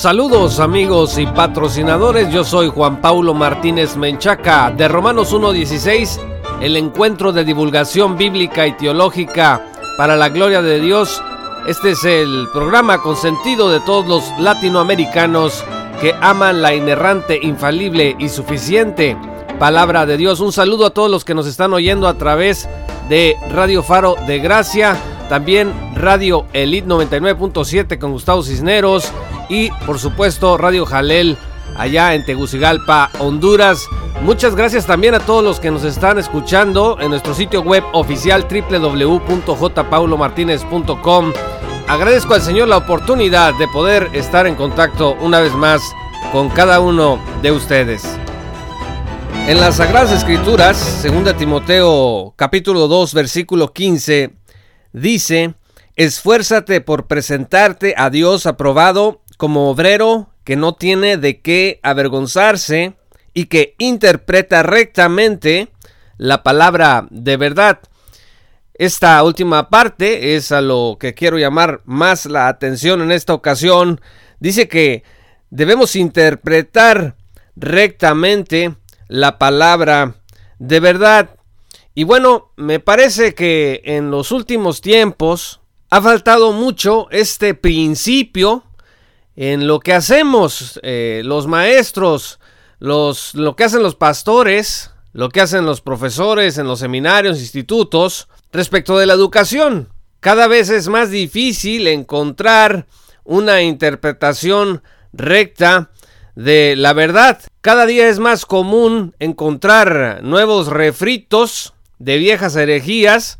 Saludos amigos y patrocinadores, yo soy Juan Paulo Martínez Menchaca de Romanos 1.16, el encuentro de divulgación bíblica y teológica para la gloria de Dios. Este es el programa consentido de todos los latinoamericanos que aman la inerrante, infalible y suficiente palabra de Dios. Un saludo a todos los que nos están oyendo a través de Radio Faro de Gracia, también Radio Elite 99.7 con Gustavo Cisneros y por supuesto Radio Jalel allá en Tegucigalpa, Honduras. Muchas gracias también a todos los que nos están escuchando en nuestro sitio web oficial www.jpaulomartinez.com. Agradezco al Señor la oportunidad de poder estar en contacto una vez más con cada uno de ustedes. En las Sagradas Escrituras, 2 Timoteo capítulo 2 versículo 15, dice, esfuérzate por presentarte a Dios aprobado como obrero que no tiene de qué avergonzarse y que interpreta rectamente la palabra de verdad. Esta última parte es a lo que quiero llamar más la atención en esta ocasión. Dice que debemos interpretar rectamente la palabra de verdad. Y bueno, me parece que en los últimos tiempos ha faltado mucho este principio en lo que hacemos eh, los maestros, los, lo que hacen los pastores, lo que hacen los profesores en los seminarios, institutos, respecto de la educación. Cada vez es más difícil encontrar una interpretación recta de la verdad. Cada día es más común encontrar nuevos refritos de viejas herejías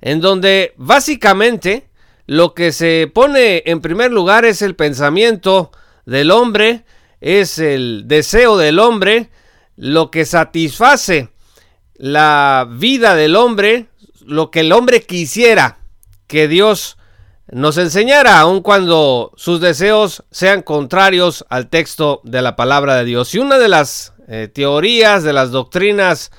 en donde básicamente lo que se pone en primer lugar es el pensamiento del hombre, es el deseo del hombre, lo que satisface la vida del hombre, lo que el hombre quisiera que Dios nos enseñara, aun cuando sus deseos sean contrarios al texto de la palabra de Dios. Y una de las eh, teorías, de las doctrinas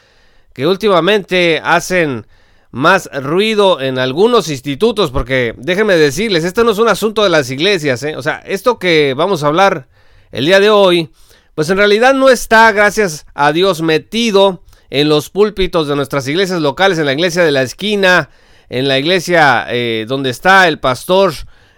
que últimamente hacen más ruido en algunos institutos, porque déjenme decirles, esto no es un asunto de las iglesias, ¿eh? o sea, esto que vamos a hablar el día de hoy, pues en realidad no está, gracias a Dios, metido en los púlpitos de nuestras iglesias locales, en la iglesia de la esquina, en la iglesia eh, donde está el pastor,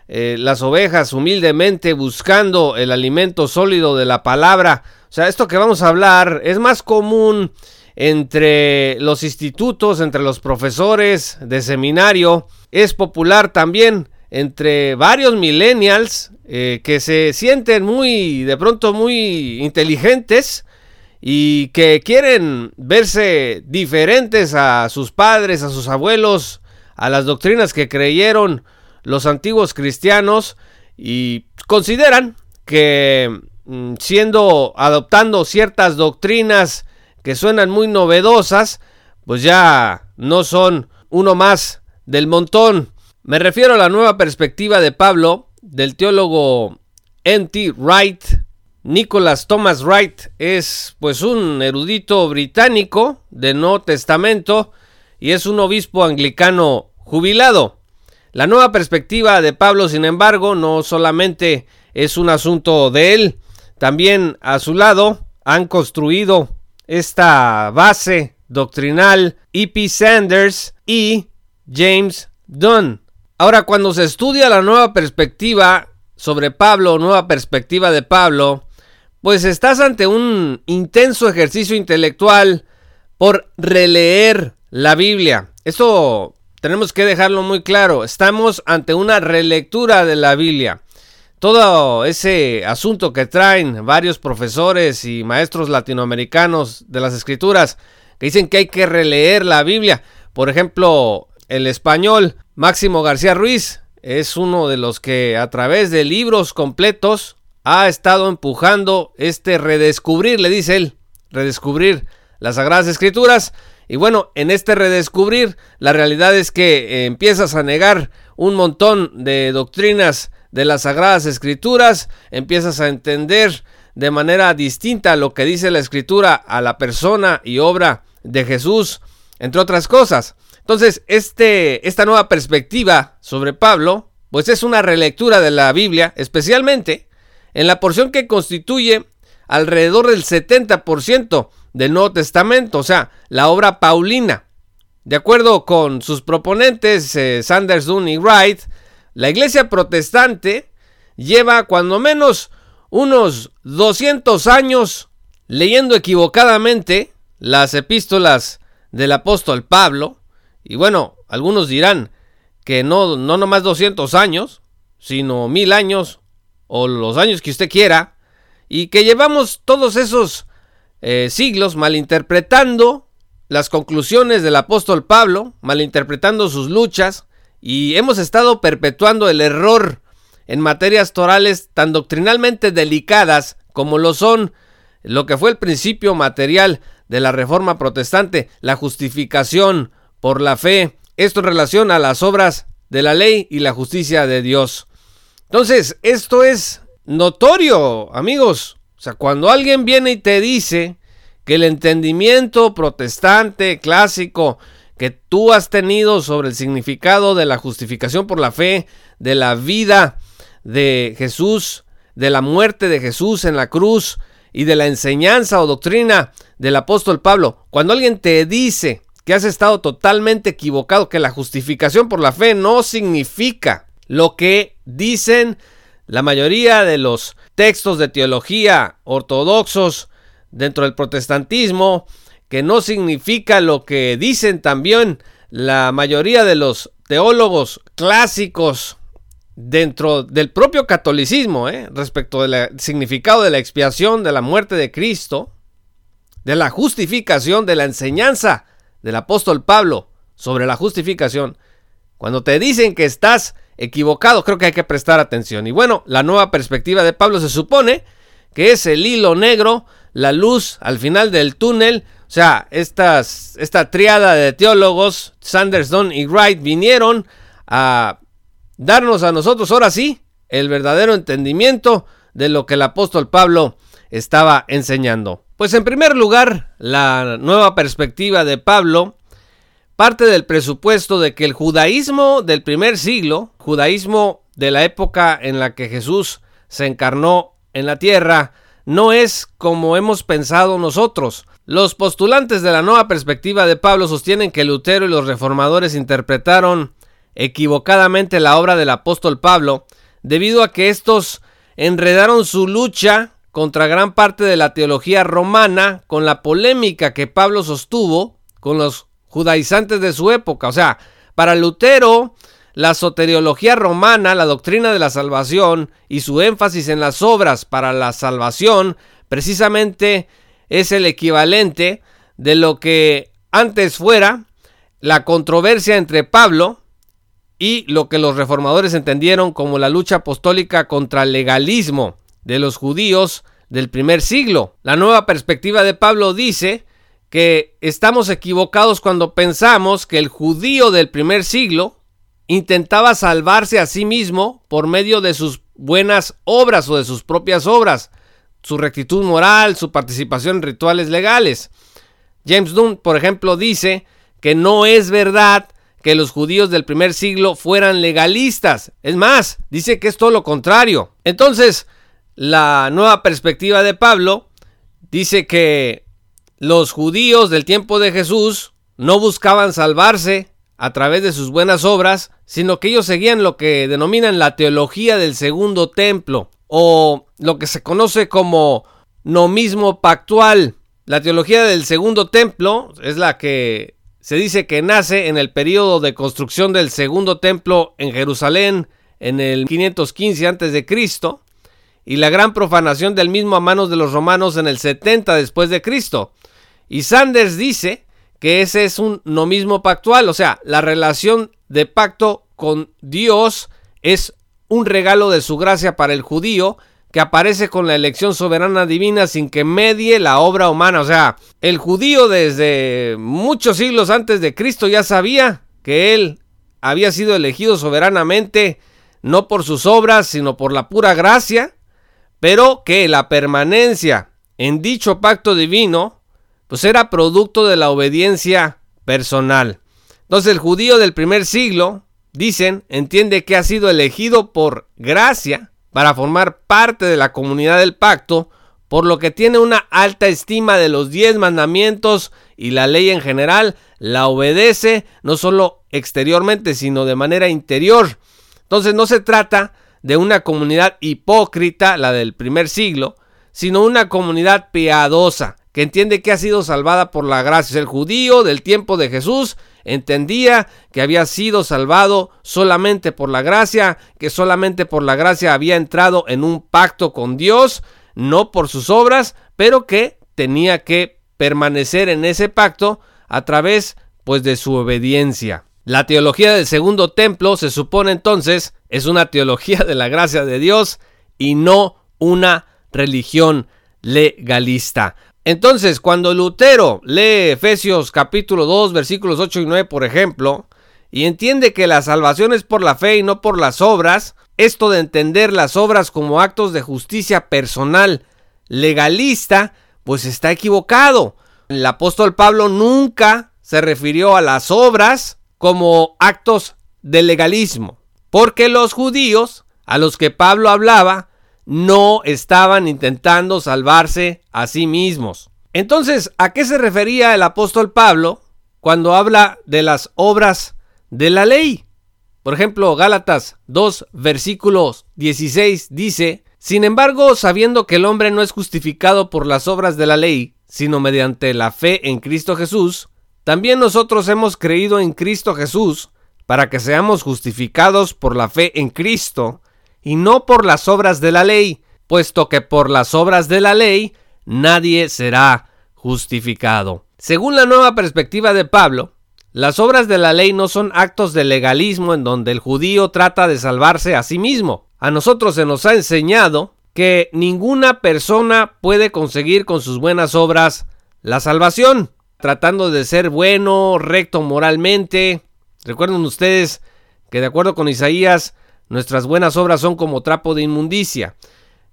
eh, las ovejas humildemente buscando el alimento sólido de la palabra. O sea, esto que vamos a hablar es más común entre los institutos, entre los profesores de seminario. Es popular también entre varios millennials eh, que se sienten muy, de pronto muy inteligentes y que quieren verse diferentes a sus padres, a sus abuelos, a las doctrinas que creyeron los antiguos cristianos y consideran que mm, siendo adoptando ciertas doctrinas que suenan muy novedosas, pues ya no son uno más del montón. Me refiero a la nueva perspectiva de Pablo, del teólogo N.T. Wright. Nicholas Thomas Wright es pues un erudito británico de Nuevo Testamento y es un obispo anglicano jubilado. La nueva perspectiva de Pablo, sin embargo, no solamente es un asunto de él, también a su lado han construido esta base doctrinal E.P. Sanders y James Dunn. Ahora, cuando se estudia la nueva perspectiva sobre Pablo, nueva perspectiva de Pablo, pues estás ante un intenso ejercicio intelectual por releer la Biblia. Esto tenemos que dejarlo muy claro. Estamos ante una relectura de la Biblia. Todo ese asunto que traen varios profesores y maestros latinoamericanos de las escrituras que dicen que hay que releer la Biblia. Por ejemplo, el español Máximo García Ruiz es uno de los que a través de libros completos ha estado empujando este redescubrir, le dice él, redescubrir las Sagradas Escrituras y bueno, en este redescubrir, la realidad es que eh, empiezas a negar un montón de doctrinas de las Sagradas Escrituras, empiezas a entender de manera distinta lo que dice la Escritura a la persona y obra de Jesús, entre otras cosas. Entonces, este, esta nueva perspectiva sobre Pablo, pues es una relectura de la Biblia, especialmente en la porción que constituye alrededor del 70% del Nuevo Testamento, o sea, la obra paulina. De acuerdo con sus proponentes, eh, Sanders, Dunn y Wright, la iglesia protestante lleva cuando menos unos 200 años leyendo equivocadamente las epístolas del apóstol Pablo. Y bueno, algunos dirán que no, no nomás 200 años, sino mil años o los años que usted quiera. Y que llevamos todos esos eh, siglos malinterpretando las conclusiones del apóstol Pablo, malinterpretando sus luchas. Y hemos estado perpetuando el error en materias torales tan doctrinalmente delicadas como lo son lo que fue el principio material de la Reforma Protestante, la justificación por la fe, esto en relación a las obras de la ley y la justicia de Dios. Entonces, esto es notorio, amigos. O sea, cuando alguien viene y te dice que el entendimiento protestante clásico que tú has tenido sobre el significado de la justificación por la fe, de la vida de Jesús, de la muerte de Jesús en la cruz y de la enseñanza o doctrina del apóstol Pablo, cuando alguien te dice que has estado totalmente equivocado, que la justificación por la fe no significa lo que dicen la mayoría de los textos de teología ortodoxos dentro del protestantismo, que no significa lo que dicen también la mayoría de los teólogos clásicos dentro del propio catolicismo, ¿eh? respecto del significado de la expiación, de la muerte de Cristo, de la justificación, de la enseñanza del apóstol Pablo sobre la justificación, cuando te dicen que estás equivocado, creo que hay que prestar atención. Y bueno, la nueva perspectiva de Pablo se supone que es el hilo negro, la luz al final del túnel. O sea, esta triada de teólogos, Sanderson y Wright, vinieron a darnos a nosotros ahora sí el verdadero entendimiento de lo que el apóstol Pablo estaba enseñando. Pues en primer lugar, la nueva perspectiva de Pablo parte del presupuesto de que el judaísmo del primer siglo, judaísmo de la época en la que Jesús se encarnó en la tierra, no es como hemos pensado nosotros. Los postulantes de la nueva perspectiva de Pablo sostienen que Lutero y los reformadores interpretaron equivocadamente la obra del apóstol Pablo, debido a que estos enredaron su lucha contra gran parte de la teología romana con la polémica que Pablo sostuvo con los judaizantes de su época. O sea, para Lutero, la soteriología romana, la doctrina de la salvación y su énfasis en las obras para la salvación, precisamente es el equivalente de lo que antes fuera la controversia entre Pablo y lo que los reformadores entendieron como la lucha apostólica contra el legalismo de los judíos del primer siglo. La nueva perspectiva de Pablo dice que estamos equivocados cuando pensamos que el judío del primer siglo intentaba salvarse a sí mismo por medio de sus buenas obras o de sus propias obras, su rectitud moral, su participación en rituales legales. James Dunn, por ejemplo, dice que no es verdad que los judíos del primer siglo fueran legalistas. Es más, dice que es todo lo contrario. Entonces, la nueva perspectiva de Pablo dice que los judíos del tiempo de Jesús no buscaban salvarse a través de sus buenas obras, sino que ellos seguían lo que denominan la teología del segundo templo, o lo que se conoce como nomismo pactual. La teología del segundo templo es la que se dice que nace en el periodo de construcción del segundo templo en Jerusalén en el 515 a.C. y la gran profanación del mismo a manos de los romanos en el 70 después de Cristo. Y Sanders dice que ese es un nomismo pactual, o sea, la relación de pacto con Dios es un regalo de su gracia para el judío que aparece con la elección soberana divina sin que medie la obra humana. O sea, el judío desde muchos siglos antes de Cristo ya sabía que él había sido elegido soberanamente, no por sus obras, sino por la pura gracia, pero que la permanencia en dicho pacto divino, pues era producto de la obediencia personal. Entonces el judío del primer siglo, dicen, entiende que ha sido elegido por gracia, para formar parte de la comunidad del pacto, por lo que tiene una alta estima de los diez mandamientos y la ley en general, la obedece no solo exteriormente, sino de manera interior. Entonces no se trata de una comunidad hipócrita, la del primer siglo, sino una comunidad piadosa, que entiende que ha sido salvada por la gracia. El judío del tiempo de Jesús entendía que había sido salvado solamente por la gracia, que solamente por la gracia había entrado en un pacto con Dios, no por sus obras, pero que tenía que permanecer en ese pacto a través pues de su obediencia. La teología del segundo templo se supone entonces es una teología de la gracia de Dios y no una religión legalista. Entonces, cuando Lutero lee Efesios capítulo 2 versículos 8 y 9, por ejemplo, y entiende que la salvación es por la fe y no por las obras, esto de entender las obras como actos de justicia personal legalista, pues está equivocado. El apóstol Pablo nunca se refirió a las obras como actos de legalismo, porque los judíos a los que Pablo hablaba no estaban intentando salvarse a sí mismos. Entonces, ¿a qué se refería el apóstol Pablo cuando habla de las obras de la ley? Por ejemplo, Gálatas 2, versículos 16 dice, Sin embargo, sabiendo que el hombre no es justificado por las obras de la ley, sino mediante la fe en Cristo Jesús, también nosotros hemos creído en Cristo Jesús para que seamos justificados por la fe en Cristo y no por las obras de la ley, puesto que por las obras de la ley nadie será justificado. Según la nueva perspectiva de Pablo, las obras de la ley no son actos de legalismo en donde el judío trata de salvarse a sí mismo. A nosotros se nos ha enseñado que ninguna persona puede conseguir con sus buenas obras la salvación, tratando de ser bueno, recto moralmente. Recuerden ustedes que de acuerdo con Isaías Nuestras buenas obras son como trapo de inmundicia.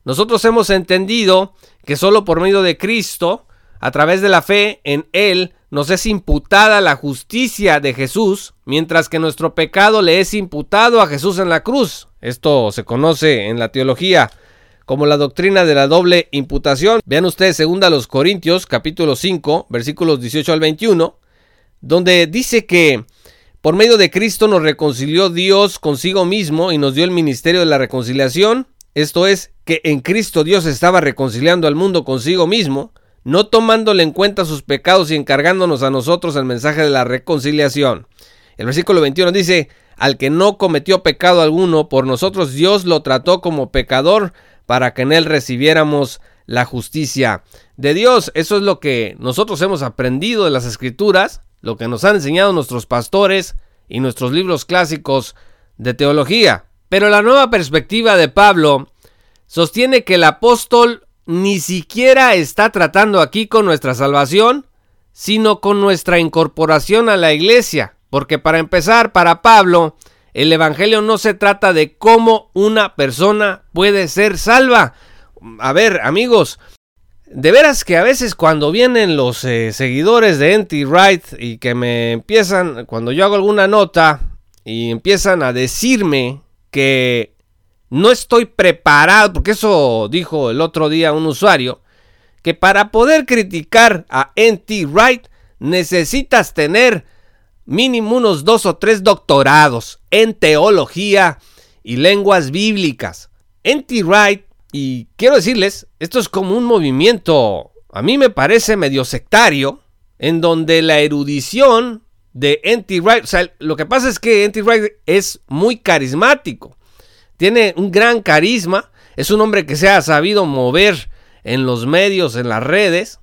Nosotros hemos entendido que solo por medio de Cristo, a través de la fe en Él, nos es imputada la justicia de Jesús, mientras que nuestro pecado le es imputado a Jesús en la cruz. Esto se conoce en la teología como la doctrina de la doble imputación. Vean ustedes segunda los Corintios capítulo 5 versículos 18 al 21, donde dice que por medio de Cristo nos reconcilió Dios consigo mismo y nos dio el ministerio de la reconciliación. Esto es, que en Cristo Dios estaba reconciliando al mundo consigo mismo, no tomándole en cuenta sus pecados y encargándonos a nosotros el mensaje de la reconciliación. El versículo 21 dice, al que no cometió pecado alguno, por nosotros Dios lo trató como pecador para que en él recibiéramos la justicia de Dios. Eso es lo que nosotros hemos aprendido de las escrituras lo que nos han enseñado nuestros pastores y nuestros libros clásicos de teología. Pero la nueva perspectiva de Pablo sostiene que el apóstol ni siquiera está tratando aquí con nuestra salvación, sino con nuestra incorporación a la iglesia. Porque para empezar, para Pablo, el Evangelio no se trata de cómo una persona puede ser salva. A ver, amigos, de veras que a veces cuando vienen los eh, seguidores de Anti Wright y que me empiezan, cuando yo hago alguna nota y empiezan a decirme que no estoy preparado, porque eso dijo el otro día un usuario, que para poder criticar a Anti Wright necesitas tener mínimo unos dos o tres doctorados en teología y lenguas bíblicas. Anti Wright y quiero decirles, esto es como un movimiento, a mí me parece medio sectario, en donde la erudición de N.T. Wright, o sea, lo que pasa es que N.T. Wright es muy carismático, tiene un gran carisma, es un hombre que se ha sabido mover en los medios, en las redes,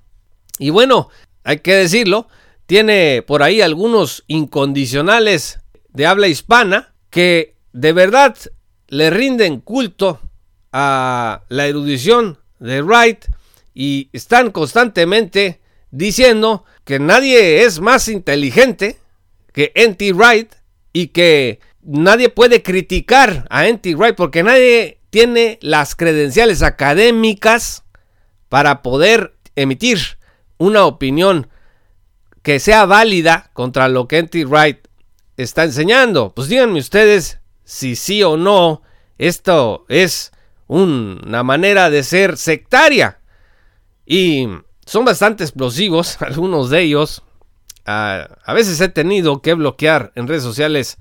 y bueno, hay que decirlo, tiene por ahí algunos incondicionales de habla hispana que de verdad le rinden culto a la erudición de Wright y están constantemente diciendo que nadie es más inteligente que N.T. Wright y que nadie puede criticar a N.T. Wright porque nadie tiene las credenciales académicas para poder emitir una opinión que sea válida contra lo que N.T. Wright está enseñando. Pues díganme ustedes si sí o no esto es una manera de ser sectaria. Y son bastante explosivos, algunos de ellos. a veces he tenido que bloquear en redes sociales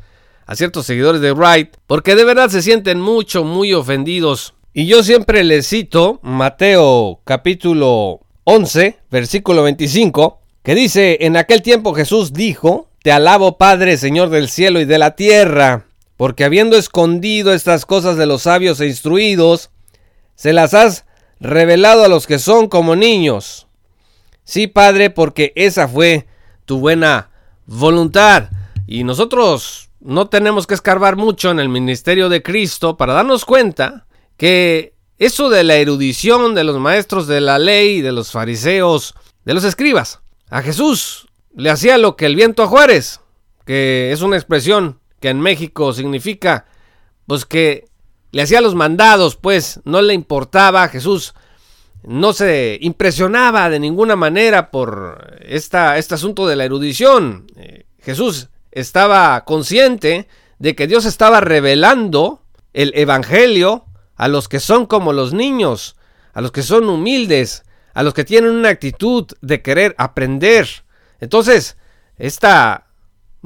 a ciertos seguidores de Wright porque de verdad se sienten mucho, muy ofendidos. Y yo siempre les cito Mateo capítulo 11, versículo 25, que dice, en aquel tiempo Jesús dijo, Te alabo Padre, Señor del cielo y de la tierra, porque habiendo escondido estas cosas de los sabios e instruidos, se las has revelado a los que son como niños. Sí, Padre, porque esa fue tu buena voluntad. Y nosotros no tenemos que escarbar mucho en el ministerio de Cristo para darnos cuenta que eso de la erudición de los maestros de la ley, de los fariseos, de los escribas, a Jesús le hacía lo que el viento a Juárez, que es una expresión que en México significa, pues que le hacía los mandados, pues no le importaba, Jesús no se impresionaba de ninguna manera por esta, este asunto de la erudición. Eh, Jesús estaba consciente de que Dios estaba revelando el Evangelio a los que son como los niños, a los que son humildes, a los que tienen una actitud de querer aprender. Entonces, este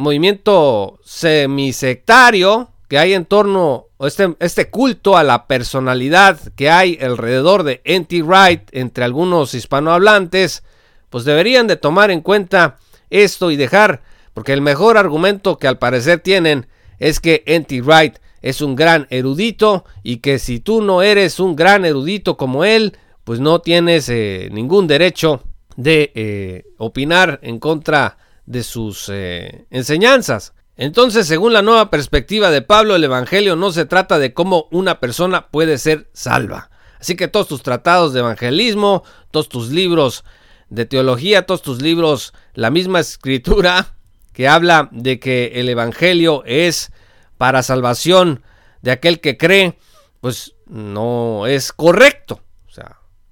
movimiento semisectario que hay en torno, este, este culto a la personalidad que hay alrededor de N.T. Wright entre algunos hispanohablantes, pues deberían de tomar en cuenta esto y dejar, porque el mejor argumento que al parecer tienen es que N.T. Wright es un gran erudito y que si tú no eres un gran erudito como él, pues no tienes eh, ningún derecho de eh, opinar en contra de sus eh, enseñanzas. Entonces, según la nueva perspectiva de Pablo, el Evangelio no se trata de cómo una persona puede ser salva. Así que todos tus tratados de evangelismo, todos tus libros de teología, todos tus libros, la misma escritura que habla de que el Evangelio es para salvación de aquel que cree, pues no es correcto.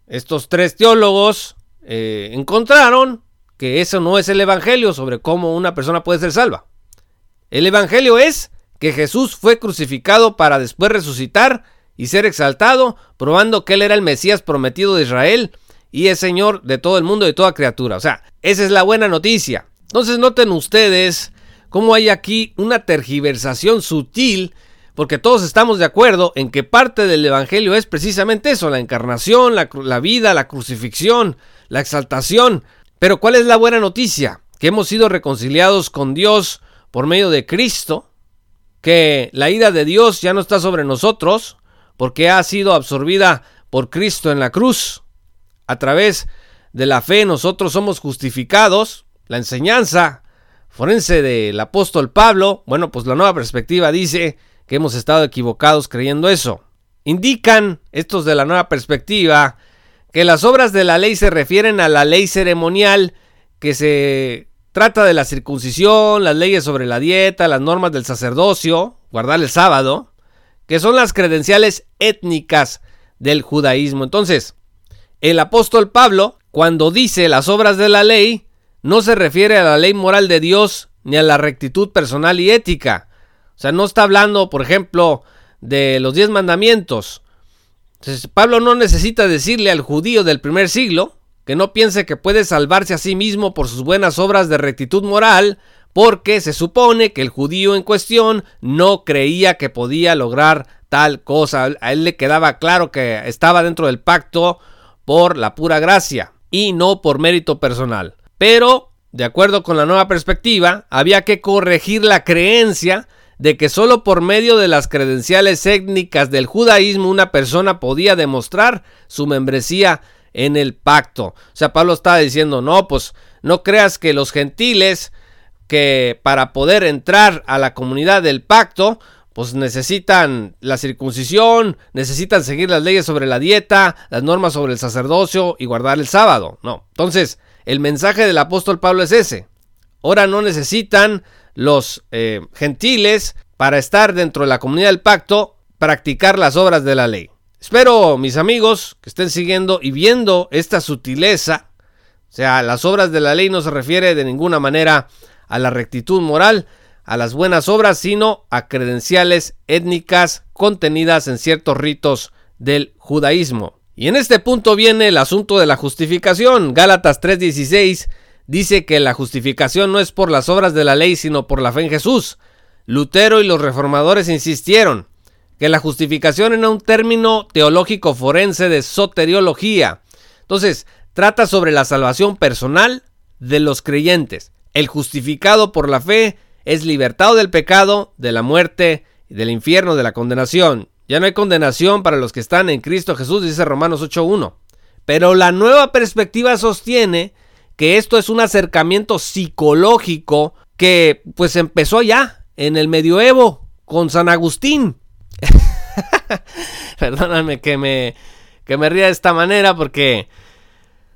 Estos tres teólogos eh, encontraron que eso no es el Evangelio sobre cómo una persona puede ser salva. El Evangelio es que Jesús fue crucificado para después resucitar y ser exaltado, probando que Él era el Mesías prometido de Israel y es Señor de todo el mundo y de toda criatura. O sea, esa es la buena noticia. Entonces noten ustedes cómo hay aquí una tergiversación sutil porque todos estamos de acuerdo en que parte del Evangelio es precisamente eso, la encarnación, la, vida, la crucifixión, la exaltación. Pero ¿cuál es la buena noticia? Que hemos sido reconciliados con Dios por medio de Cristo, que la ira de Dios ya no está sobre nosotros, porque ha sido absorbida por Cristo en la cruz. A través de la fe nosotros somos justificados. La enseñanza forense del apóstol Pablo, bueno, pues la nueva perspectiva dice que hemos estado equivocados creyendo eso. Indican estos de la nueva perspectiva que las obras de la ley se refieren a la ley ceremonial que se trata de la circuncisión, las leyes sobre la dieta, las normas del sacerdocio, guardar el sábado, que son las credenciales étnicas del judaísmo. Entonces, el apóstol Pablo, cuando dice las obras de la ley, no se refiere a la ley moral de Dios ni a la rectitud personal y ética, o sea, no está hablando, por ejemplo, de los diez mandamientos. Pablo no necesita decirle al judío del primer siglo que no piense que puede salvarse a sí mismo por sus buenas obras de rectitud moral, porque se supone que el judío en cuestión no creía que podía lograr tal cosa. A él le quedaba claro que estaba dentro del pacto por la pura gracia y no por mérito personal. Pero, de acuerdo con la nueva perspectiva, había que corregir la creencia de que solo por medio de las credenciales étnicas del judaísmo una persona podía demostrar su membresía en el pacto. O sea, Pablo estaba diciendo, no, pues no creas que los gentiles que para poder entrar a la comunidad del pacto, pues necesitan la circuncisión, necesitan seguir las leyes sobre la dieta, las normas sobre el sacerdocio y guardar el sábado. No. Entonces, el mensaje del apóstol Pablo es ese. Ahora no necesitan los eh, gentiles para estar dentro de la comunidad del pacto, practicar las obras de la ley. Espero, mis amigos, que estén siguiendo y viendo esta sutileza. O sea, las obras de la ley no se refiere de ninguna manera a la rectitud moral, a las buenas obras, sino a credenciales étnicas contenidas en ciertos ritos del judaísmo. Y en este punto viene el asunto de la justificación. Gálatas 3:16 dice que la justificación no es por las obras de la ley, sino por la fe en Jesús. Lutero y los reformadores insistieron que la justificación era un término teológico forense de soteriología. Entonces, trata sobre la salvación personal de los creyentes. El justificado por la fe es libertado del pecado, de la muerte del infierno, de la condenación. Ya no hay condenación para los que están en Cristo Jesús, dice Romanos 8.1. Pero la nueva perspectiva sostiene que esto es un acercamiento psicológico que pues empezó ya en el medioevo con San Agustín. Perdóname que me, que me ría de esta manera porque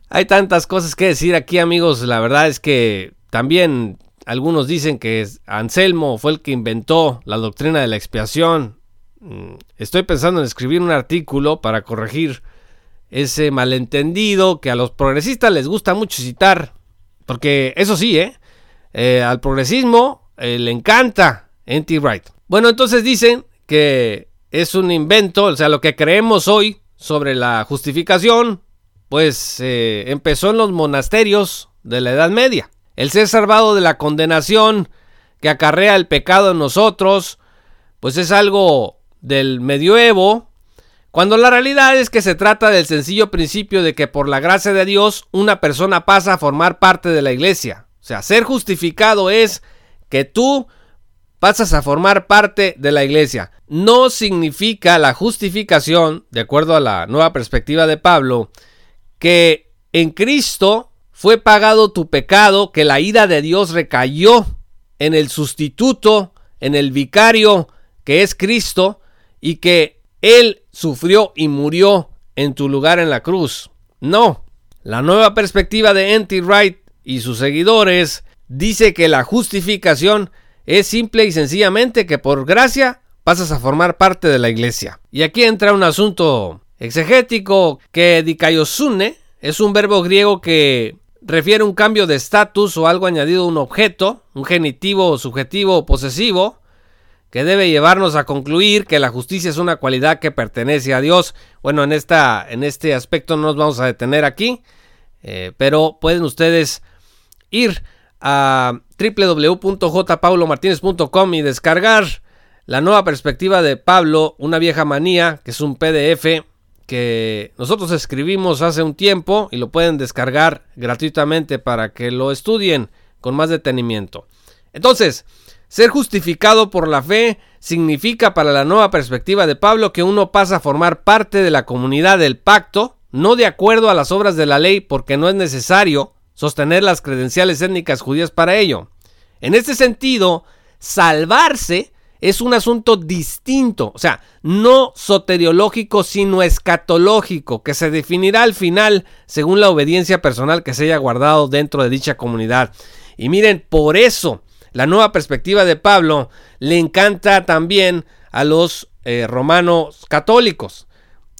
hay tantas cosas que decir aquí amigos. La verdad es que también algunos dicen que Anselmo fue el que inventó la doctrina de la expiación. Mm, estoy pensando en escribir un artículo para corregir ese malentendido que a los progresistas les gusta mucho citar. Porque eso sí, ¿eh? eh al progresismo eh, le encanta anti-right. Bueno, entonces dicen que es un invento, o sea, lo que creemos hoy sobre la justificación, pues eh, empezó en los monasterios de la Edad Media. El ser salvado de la condenación que acarrea el pecado en nosotros, pues es algo del medioevo, cuando la realidad es que se trata del sencillo principio de que por la gracia de Dios una persona pasa a formar parte de la iglesia. O sea, ser justificado es que tú pasas a formar parte de la iglesia. No significa la justificación, de acuerdo a la nueva perspectiva de Pablo, que en Cristo fue pagado tu pecado, que la ira de Dios recayó en el sustituto, en el vicario, que es Cristo, y que él sufrió y murió en tu lugar en la cruz. No, la nueva perspectiva de N.T. Wright y sus seguidores dice que la justificación es simple y sencillamente que por gracia pasas a formar parte de la iglesia. Y aquí entra un asunto exegético que dikaiosune es un verbo griego que refiere un cambio de estatus o algo añadido a un objeto, un genitivo, subjetivo o posesivo, que debe llevarnos a concluir que la justicia es una cualidad que pertenece a Dios. Bueno, en, esta, en este aspecto no nos vamos a detener aquí, eh, pero pueden ustedes ir a www.jpaulomartinez.com y descargar la nueva perspectiva de Pablo, una vieja manía, que es un PDF que nosotros escribimos hace un tiempo y lo pueden descargar gratuitamente para que lo estudien con más detenimiento. Entonces, ser justificado por la fe significa para la nueva perspectiva de Pablo que uno pasa a formar parte de la comunidad del pacto, no de acuerdo a las obras de la ley, porque no es necesario sostener las credenciales étnicas judías para ello. En este sentido, salvarse es un asunto distinto, o sea, no soteriológico, sino escatológico, que se definirá al final según la obediencia personal que se haya guardado dentro de dicha comunidad. Y miren, por eso la nueva perspectiva de Pablo le encanta también a los eh, romanos católicos.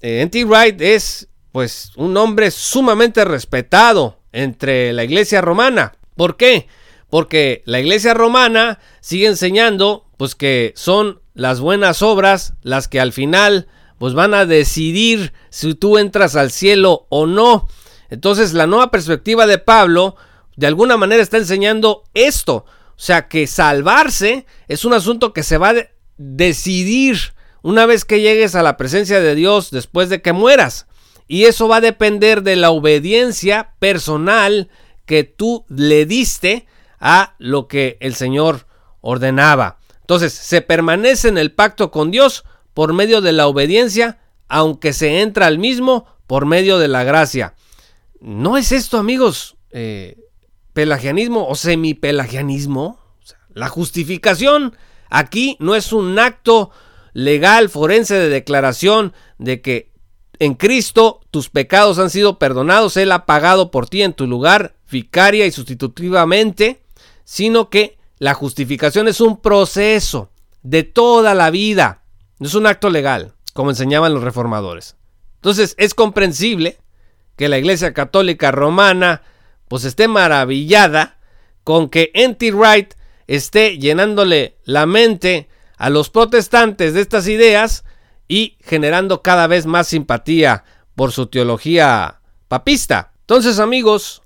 Eh. Wright es pues un hombre sumamente respetado entre la iglesia romana. ¿Por qué? Porque la iglesia romana sigue enseñando pues que son las buenas obras las que al final pues van a decidir si tú entras al cielo o no. Entonces la nueva perspectiva de Pablo de alguna manera está enseñando esto. O sea que salvarse es un asunto que se va a decidir una vez que llegues a la presencia de Dios después de que mueras. Y eso va a depender de la obediencia personal que tú le diste a lo que el Señor ordenaba. Entonces, se permanece en el pacto con Dios por medio de la obediencia, aunque se entra al mismo por medio de la gracia. ¿No es esto, amigos, eh, pelagianismo o semipelagianismo. la justificación aquí no es un acto legal forense de declaración de que en Cristo tus pecados han sido perdonados, Él ha pagado por ti en tu lugar, vicaria y sustitutivamente, sino que la justificación es un proceso de toda la vida, no es un acto legal, como enseñaban los reformadores. Entonces es comprensible que la Iglesia Católica Romana pues esté maravillada con que N.T. Wright esté llenándole la mente a los protestantes de estas ideas y generando cada vez más simpatía por su teología papista. Entonces amigos,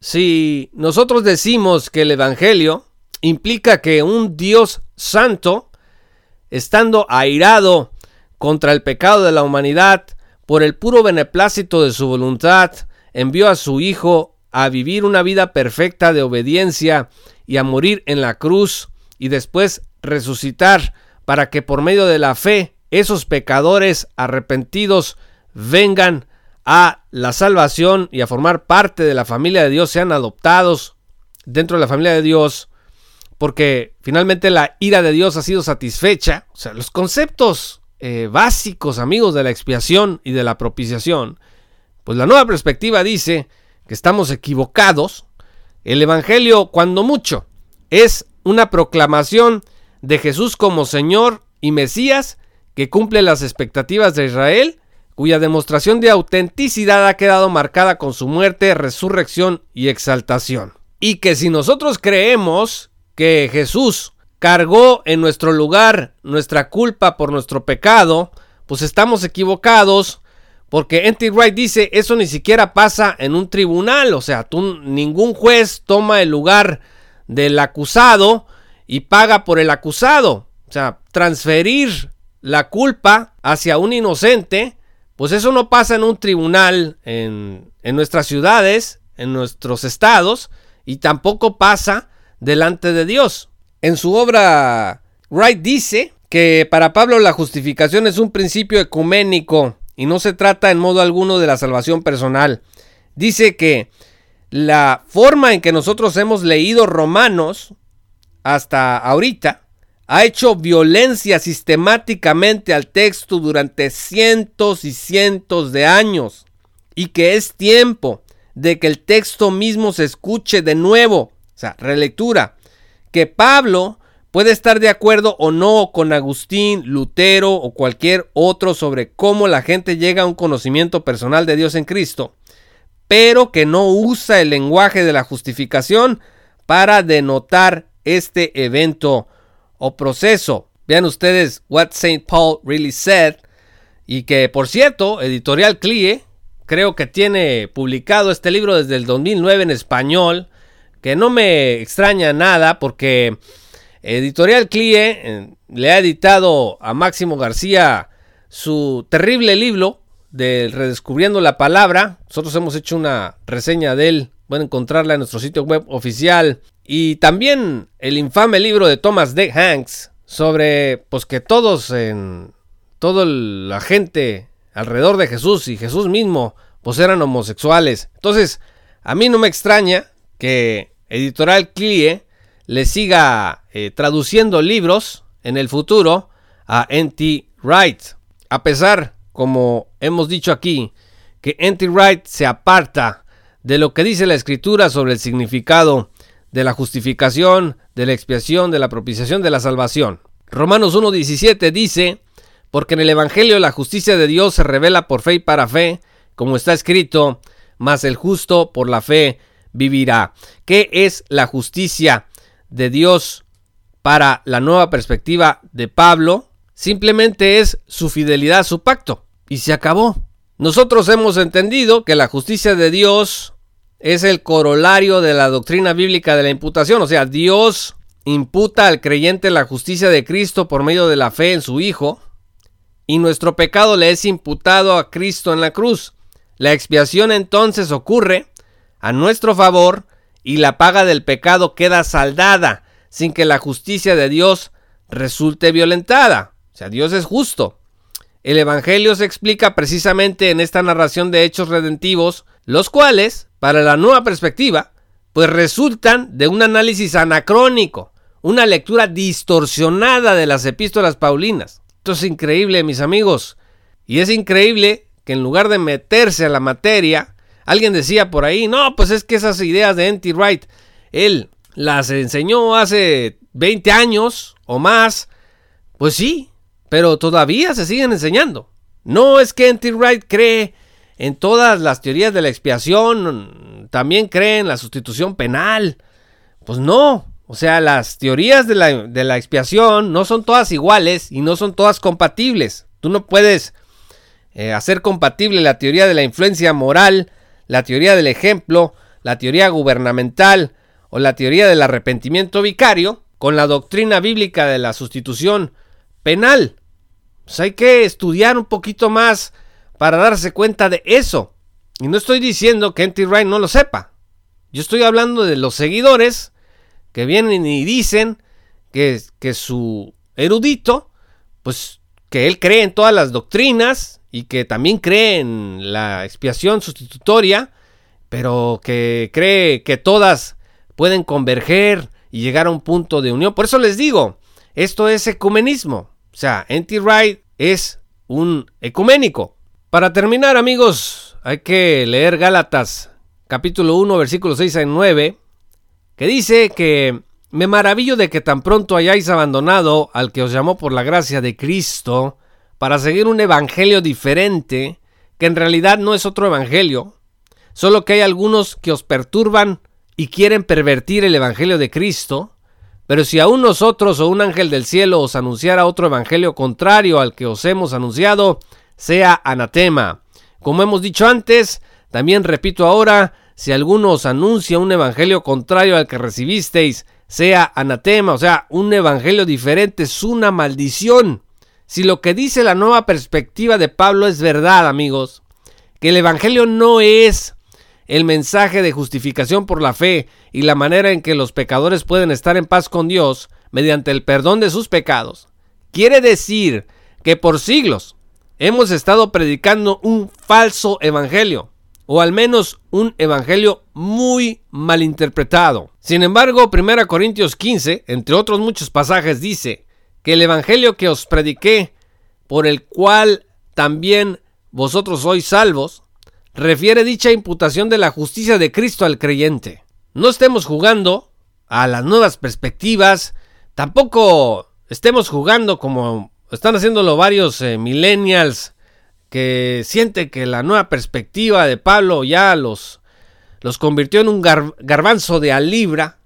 si nosotros decimos que el Evangelio implica que un Dios santo, estando airado contra el pecado de la humanidad, por el puro beneplácito de su voluntad, envió a su Hijo a vivir una vida perfecta de obediencia y a morir en la cruz y después resucitar para que por medio de la fe esos pecadores arrepentidos vengan a la salvación y a formar parte de la familia de Dios, sean adoptados dentro de la familia de Dios, porque finalmente la ira de Dios ha sido satisfecha. O sea, los conceptos eh, básicos, amigos, de la expiación y de la propiciación, pues la nueva perspectiva dice que estamos equivocados. El Evangelio, cuando mucho, es una proclamación de Jesús como Señor y Mesías que cumple las expectativas de Israel, cuya demostración de autenticidad ha quedado marcada con su muerte, resurrección y exaltación. Y que si nosotros creemos que Jesús cargó en nuestro lugar nuestra culpa por nuestro pecado, pues estamos equivocados porque N.T. Wright dice, eso ni siquiera pasa en un tribunal, o sea, ningún juez toma el lugar del acusado y paga por el acusado. O sea, transferir la culpa hacia un inocente, pues eso no pasa en un tribunal en nuestras ciudades, en nuestros estados, y tampoco pasa delante de Dios. En su obra, Wright dice que para Pablo la justificación es un principio ecuménico y no se trata en modo alguno de la salvación personal. Dice que la forma en que nosotros hemos leído Romanos hasta ahorita ha hecho violencia sistemáticamente al texto durante cientos y cientos de años y que es tiempo de que el texto mismo se escuche de nuevo, o sea, relectura, que Pablo Puede estar de acuerdo o no con Agustín, Lutero o cualquier otro sobre cómo la gente llega a un conocimiento personal de Dios en Cristo, pero que no usa el lenguaje de la justificación para denotar este evento o proceso. Vean ustedes what St. Paul really said y que por cierto, editorial CLIE creo que tiene publicado este libro desde el 2009 en español, que no me extraña nada porque Editorial CLIE eh, le ha editado a Máximo García su terrible libro de Redescubriendo la Palabra. Nosotros hemos hecho una reseña de él. Pueden encontrarla en nuestro sitio web oficial. Y también el infame libro de Thomas D. Hanks sobre pues que todos en toda la gente alrededor de Jesús y Jesús mismo pues eran homosexuales. Entonces, a mí no me extraña que Editorial CLIE le siga eh, traduciendo libros en el futuro a N.T. Wright. A pesar, como hemos dicho aquí, que N.T. Wright se aparta de lo que dice la escritura sobre el significado de la justificación, de la expiación, de la propiciación, de la salvación. Romanos 1.17 dice, porque en el Evangelio la justicia de Dios se revela por fe y para fe, como está escrito, mas el justo por la fe vivirá. ¿Qué es la justicia de Dios para la nueva perspectiva de Pablo simplemente es su fidelidad a su pacto. Y se acabó. Nosotros hemos entendido que la justicia de Dios es el corolario de la doctrina bíblica de la imputación. O sea, Dios imputa al creyente la justicia de Cristo por medio de la fe en su Hijo. Y nuestro pecado le es imputado a Cristo en la cruz. La expiación entonces ocurre a nuestro favor y la paga del pecado queda saldada sin que la justicia de Dios resulte violentada. O sea, Dios es justo. El Evangelio se explica precisamente en esta narración de hechos redentivos, los cuales, para la nueva perspectiva, pues resultan de un análisis anacrónico, una lectura distorsionada de las epístolas paulinas. Esto es increíble, mis amigos. Y es increíble que en lugar de meterse a la materia, Alguien decía por ahí, no, pues es que esas ideas de N.T. Wright, él las enseñó hace 20 años o más. Pues sí, pero todavía se siguen enseñando. No es que N.T. Wright cree en todas las teorías de la expiación, también cree en la sustitución penal. Pues no, o sea, las teorías de la, de la expiación no son todas iguales y no son todas compatibles. Tú no puedes eh, hacer compatible la teoría de la influencia moral, la teoría del ejemplo, la teoría gubernamental o la teoría del arrepentimiento vicario con la doctrina bíblica de la sustitución penal. Pues hay que estudiar un poquito más para darse cuenta de eso. Y no estoy diciendo que N.T. Wright no lo sepa. Yo estoy hablando de los seguidores que vienen y dicen que, que su erudito, pues que él cree en todas las doctrinas y que también cree en la expiación sustitutoria, pero que cree que todas pueden converger y llegar a un punto de unión. Por eso les digo, esto es ecumenismo. O sea, N.T. Wright es un ecuménico. Para terminar, amigos, hay que leer Gálatas capítulo 1, versículos 6 a 9, que dice que me maravillo de que tan pronto hayáis abandonado al que os llamó por la gracia de Cristo para seguir un evangelio diferente, que en realidad no es otro evangelio, solo que hay algunos que os perturban y quieren pervertir el evangelio de Cristo, pero si aún nosotros o un ángel del cielo os anunciara otro evangelio contrario al que os hemos anunciado, sea anatema. Como hemos dicho antes, también repito ahora, si alguno os anuncia un evangelio contrario al que recibisteis, sea anatema, o sea, un evangelio diferente, es una maldición. Si lo que dice la nueva perspectiva de Pablo es verdad, amigos, que el evangelio no es el mensaje de justificación por la fe y la manera en que los pecadores pueden estar en paz con Dios mediante el perdón de sus pecados, quiere decir que por siglos hemos estado predicando un falso evangelio, o al menos un evangelio muy mal interpretado. Sin embargo, 1 Corintios 15, entre otros muchos pasajes, dice que el evangelio que os prediqué, por el cual también vosotros sois salvos, refiere dicha imputación de la justicia de Cristo al creyente. No estemos jugando a las nuevas perspectivas, tampoco estemos jugando como están haciéndolo varios eh, millennials que sienten que la nueva perspectiva de Pablo ya los, los convirtió en un garbanzo de alibra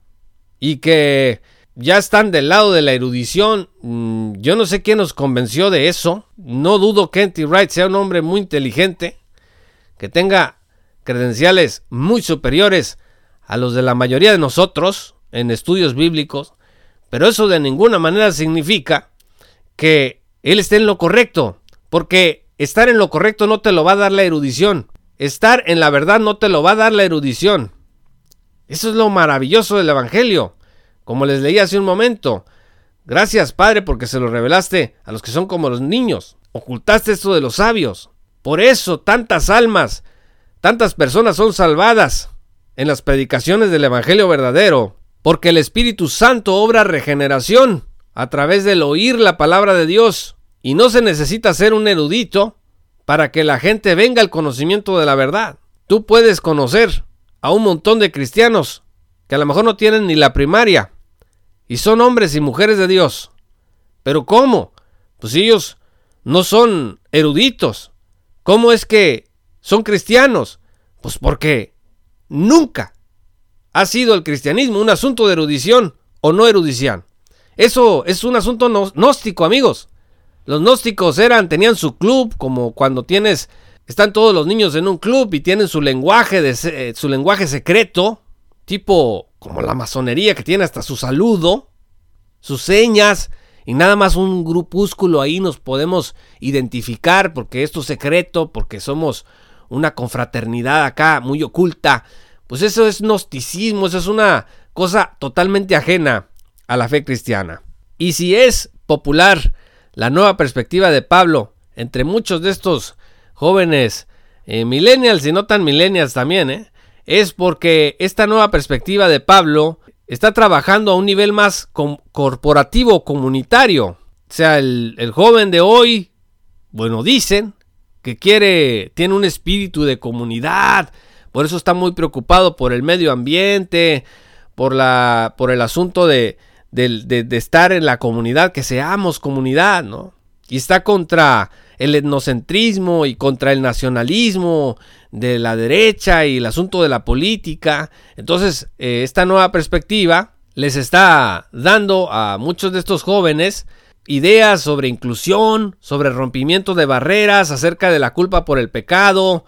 y que ya están del lado de la erudición. Mm, yo no sé quién nos convenció de eso. No dudo que Kenty Wright sea un hombre muy inteligente que tenga credenciales muy superiores a los de la mayoría de nosotros en estudios bíblicos, pero eso de ninguna manera significa que él esté en lo correcto, porque estar en lo correcto no te lo va a dar la erudición, estar en la verdad no te lo va a dar la erudición. Eso es lo maravilloso del Evangelio, como les leí hace un momento. Gracias, Padre, porque se lo revelaste a los que son como los niños. Ocultaste esto de los sabios. Por eso tantas almas, tantas personas son salvadas en las predicaciones del Evangelio verdadero, porque el Espíritu Santo obra regeneración a través del oír la palabra de Dios, y no se necesita ser un erudito para que la gente venga al conocimiento de la verdad. Tú puedes conocer a un montón de cristianos que a lo mejor no tienen ni la primaria, y son hombres y mujeres de Dios. Pero ¿cómo? Pues ellos no son eruditos, ¿Cómo es que son cristianos? Pues porque nunca ha sido el cristianismo un asunto de erudición o no erudición. Eso es un asunto gnóstico, amigos. Los gnósticos eran, tenían su club, como cuando tienes, están todos los niños en un club y tienen su lenguaje, eh, su lenguaje secreto, tipo como la masonería que tiene hasta su saludo, sus señas, y nada más un grupúsculo ahí nos podemos identificar porque esto es secreto, porque somos una confraternidad acá muy oculta. Pues eso es gnosticismo, eso es una cosa totalmente ajena a la fe cristiana. Y si es popular la nueva perspectiva de Pablo entre muchos de estos jóvenes eh, millennials y no tan millennials también, ¿eh? Es porque esta nueva perspectiva de Pablo está trabajando a un nivel más corporativo, comunitario. O sea, el, joven de hoy, bueno, dicen que quiere, tiene un espíritu de comunidad, por eso está muy preocupado por el medio ambiente, por, la, por el asunto de, de, de, estar en la comunidad, que seamos comunidad, ¿no? Y está contra el etnocentrismo y contra el nacionalismo de la derecha y el asunto de la política. Entonces, eh, esta nueva perspectiva les está dando a muchos de estos jóvenes ideas sobre inclusión, sobre rompimiento de barreras, acerca de la culpa por el pecado.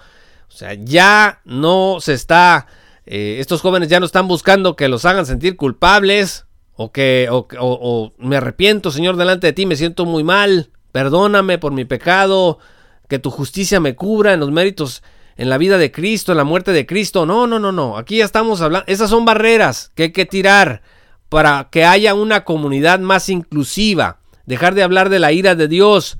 O sea, ya no se está, eh, estos jóvenes ya no están buscando que los hagan sentir culpables o que, o, me arrepiento, Señor, delante de ti, me siento muy mal, perdóname por mi pecado, que tu justicia me cubra en los méritos en la vida de Cristo, en la muerte de Cristo. No, no, no, no. Aquí ya estamos hablando. Esas son barreras que hay que tirar para que haya una comunidad más inclusiva. Dejar de hablar de la ira de Dios,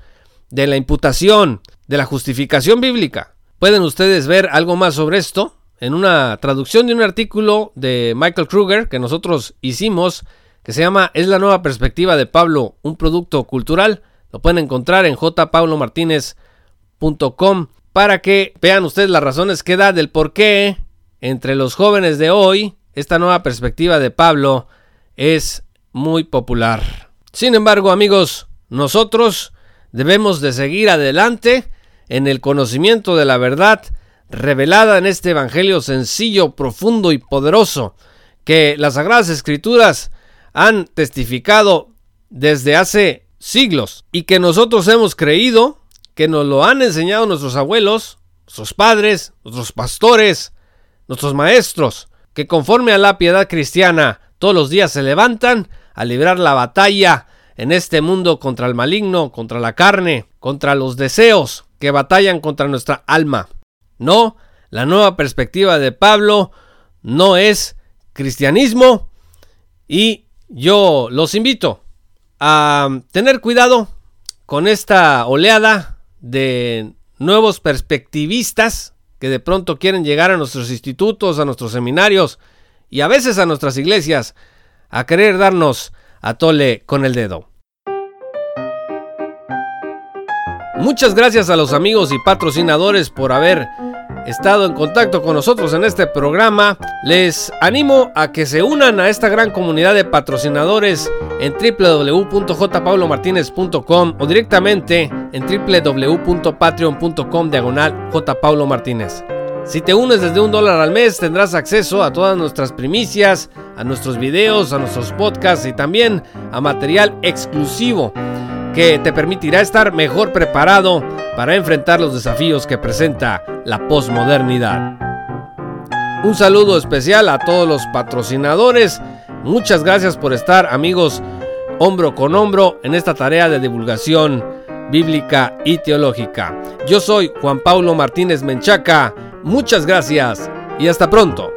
de la imputación, de la justificación bíblica. Pueden ustedes ver algo más sobre esto en una traducción de un artículo de Michael Kruger que nosotros hicimos que se llama Es la nueva perspectiva de Pablo, un producto cultural. Lo pueden encontrar en jpaulomartinez.com para que vean ustedes las razones que da del por qué entre los jóvenes de hoy esta nueva perspectiva de Pablo es muy popular. Sin embargo, amigos, nosotros debemos de seguir adelante en el conocimiento de la verdad revelada en este Evangelio sencillo, profundo y poderoso que las Sagradas Escrituras han testificado desde hace siglos y que nosotros hemos creído que nos lo han enseñado nuestros abuelos, nuestros padres, nuestros pastores, nuestros maestros, que conforme a la piedad cristiana todos los días se levantan a librar la batalla en este mundo contra el maligno, contra la carne, contra los deseos que batallan contra nuestra alma. No, la nueva perspectiva de Pablo no es cristianismo y yo los invito a tener cuidado con esta oleada de nuevos perspectivistas que de pronto quieren llegar a nuestros institutos, a nuestros seminarios y a veces a nuestras iglesias a querer darnos a tole con el dedo. Muchas gracias a los amigos y patrocinadores por haber estado en contacto con nosotros en este programa. Les animo a que se unan a esta gran comunidad de patrocinadores en www.jpaulomartinez.com o directamente en www.patreon.com diagonal jpaulomartinez. Si te unes desde un dólar al mes tendrás acceso a todas nuestras primicias, a nuestros videos, a nuestros podcasts y también a material exclusivo que te permitirá estar mejor preparado para enfrentar los desafíos que presenta la posmodernidad. Un saludo especial a todos los patrocinadores. Muchas gracias por estar amigos hombro con hombro en esta tarea de divulgación bíblica y teológica. Yo soy Juan Pablo Martínez Menchaca. Muchas gracias y hasta pronto.